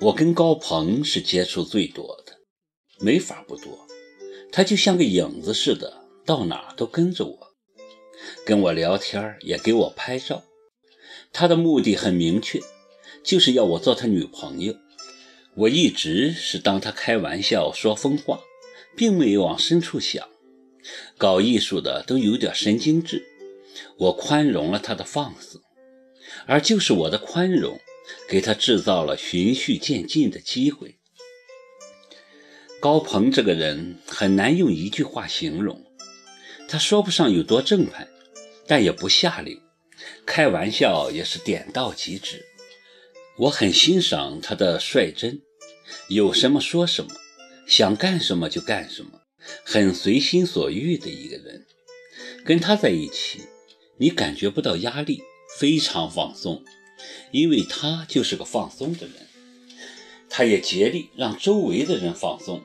我跟高鹏是接触最多的，没法不多。他就像个影子似的，到哪都跟着我，跟我聊天也给我拍照。他的目的很明确，就是要我做他女朋友。我一直是当他开玩笑说疯话，并没有往深处想。搞艺术的都有点神经质，我宽容了他的放肆，而就是我的宽容，给他制造了循序渐进的机会。高鹏这个人很难用一句话形容，他说不上有多正派，但也不下流，开玩笑也是点到即止。我很欣赏他的率真，有什么说什么，想干什么就干什么，很随心所欲的一个人。跟他在一起，你感觉不到压力，非常放松，因为他就是个放松的人，他也竭力让周围的人放松。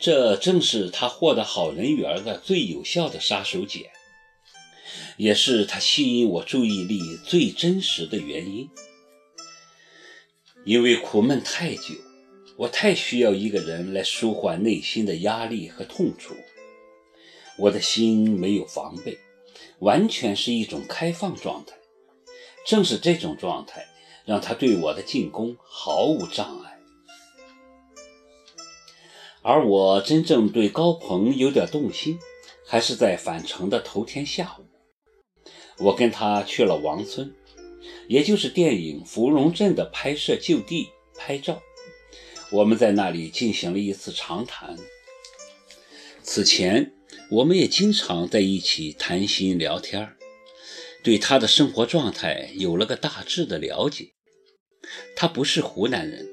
这正是他获得好人缘的最有效的杀手锏，也是他吸引我注意力最真实的原因。因为苦闷太久，我太需要一个人来舒缓内心的压力和痛楚。我的心没有防备，完全是一种开放状态。正是这种状态，让他对我的进攻毫无障碍。而我真正对高鹏有点动心，还是在返程的头天下午，我跟他去了王村，也就是电影《芙蓉镇》的拍摄就地拍照。我们在那里进行了一次长谈。此前，我们也经常在一起谈心聊天儿，对他的生活状态有了个大致的了解。他不是湖南人。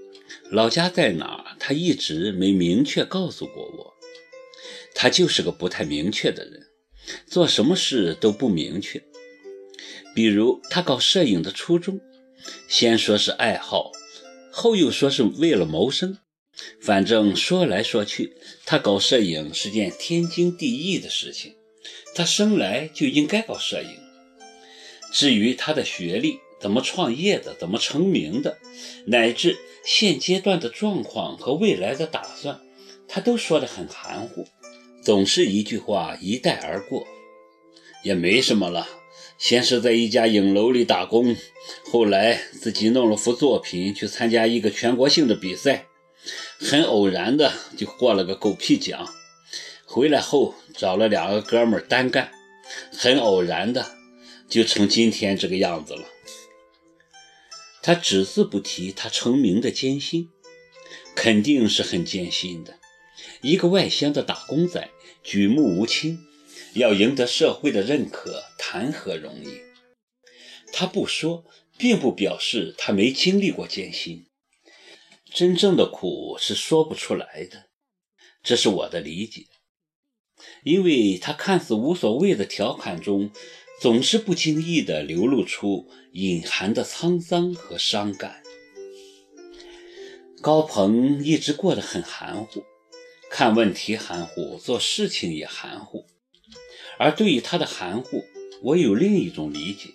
老家在哪？他一直没明确告诉过我。他就是个不太明确的人，做什么事都不明确。比如他搞摄影的初衷，先说是爱好，后又说是为了谋生。反正说来说去，他搞摄影是件天经地义的事情，他生来就应该搞摄影。至于他的学历，怎么创业的？怎么成名的？乃至现阶段的状况和未来的打算，他都说得很含糊，总是一句话一带而过，也没什么了。先是在一家影楼里打工，后来自己弄了幅作品去参加一个全国性的比赛，很偶然的就获了个狗屁奖。回来后找了两个哥们单干，很偶然的就成今天这个样子了。他只字不提他成名的艰辛，肯定是很艰辛的。一个外乡的打工仔，举目无亲，要赢得社会的认可，谈何容易？他不说，并不表示他没经历过艰辛。真正的苦是说不出来的，这是我的理解。因为他看似无所谓的调侃中。总是不经意地流露出隐含的沧桑和伤感。高鹏一直过得很含糊，看问题含糊，做事情也含糊。而对于他的含糊，我有另一种理解，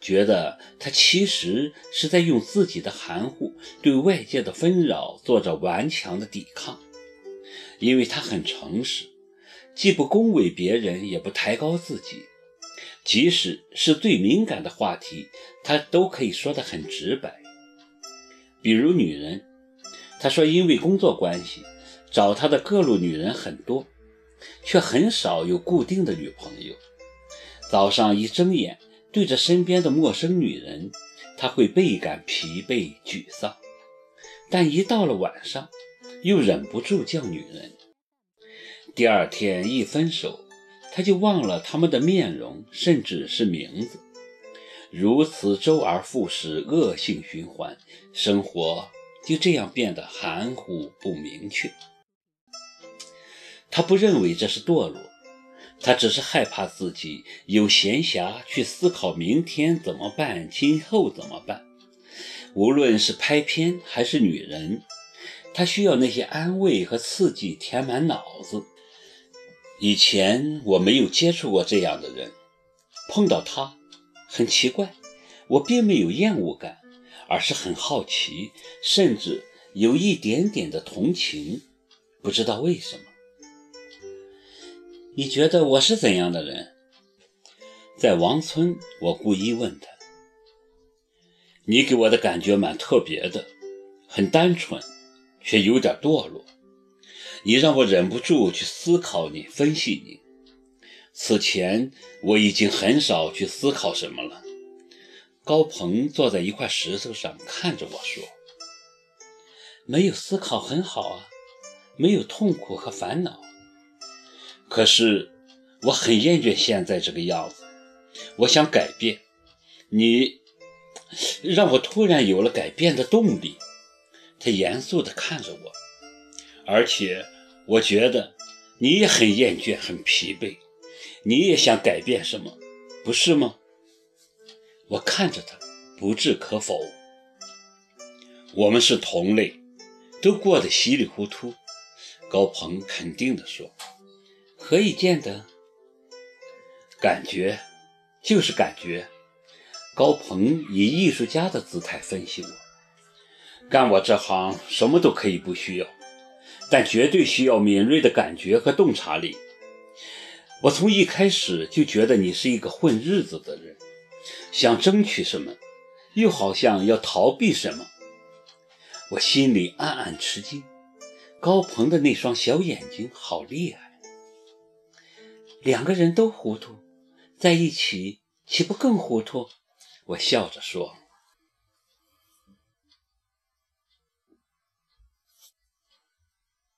觉得他其实是在用自己的含糊对外界的纷扰做着顽强的抵抗。因为他很诚实，既不恭维别人，也不抬高自己。即使是最敏感的话题，他都可以说得很直白。比如女人，他说因为工作关系，找他的各路女人很多，却很少有固定的女朋友。早上一睁眼对着身边的陌生女人，他会倍感疲惫沮丧；但一到了晚上，又忍不住叫女人。第二天一分手。他就忘了他们的面容，甚至是名字，如此周而复始，恶性循环，生活就这样变得含糊不明确。他不认为这是堕落，他只是害怕自己有闲暇去思考明天怎么办，今后怎么办。无论是拍片还是女人，他需要那些安慰和刺激填满脑子。以前我没有接触过这样的人，碰到他很奇怪，我并没有厌恶感，而是很好奇，甚至有一点点的同情，不知道为什么。你觉得我是怎样的人？在王村，我故意问他。你给我的感觉蛮特别的，很单纯，却有点堕落。你让我忍不住去思考你，分析你。此前我已经很少去思考什么了。高鹏坐在一块石头上，看着我说：“没有思考很好啊，没有痛苦和烦恼。可是我很厌倦现在这个样子，我想改变。你。”让我突然有了改变的动力。他严肃地看着我，而且我觉得你也很厌倦、很疲惫，你也想改变什么，不是吗？我看着他，不置可否。我们是同类，都过得稀里糊涂。高鹏肯定地说：“何以见得？感觉就是感觉。”高鹏以艺术家的姿态分析我：干我这行，什么都可以不需要，但绝对需要敏锐的感觉和洞察力。我从一开始就觉得你是一个混日子的人，想争取什么，又好像要逃避什么。我心里暗暗吃惊。高鹏的那双小眼睛好厉害，两个人都糊涂，在一起岂不更糊涂？我笑着说。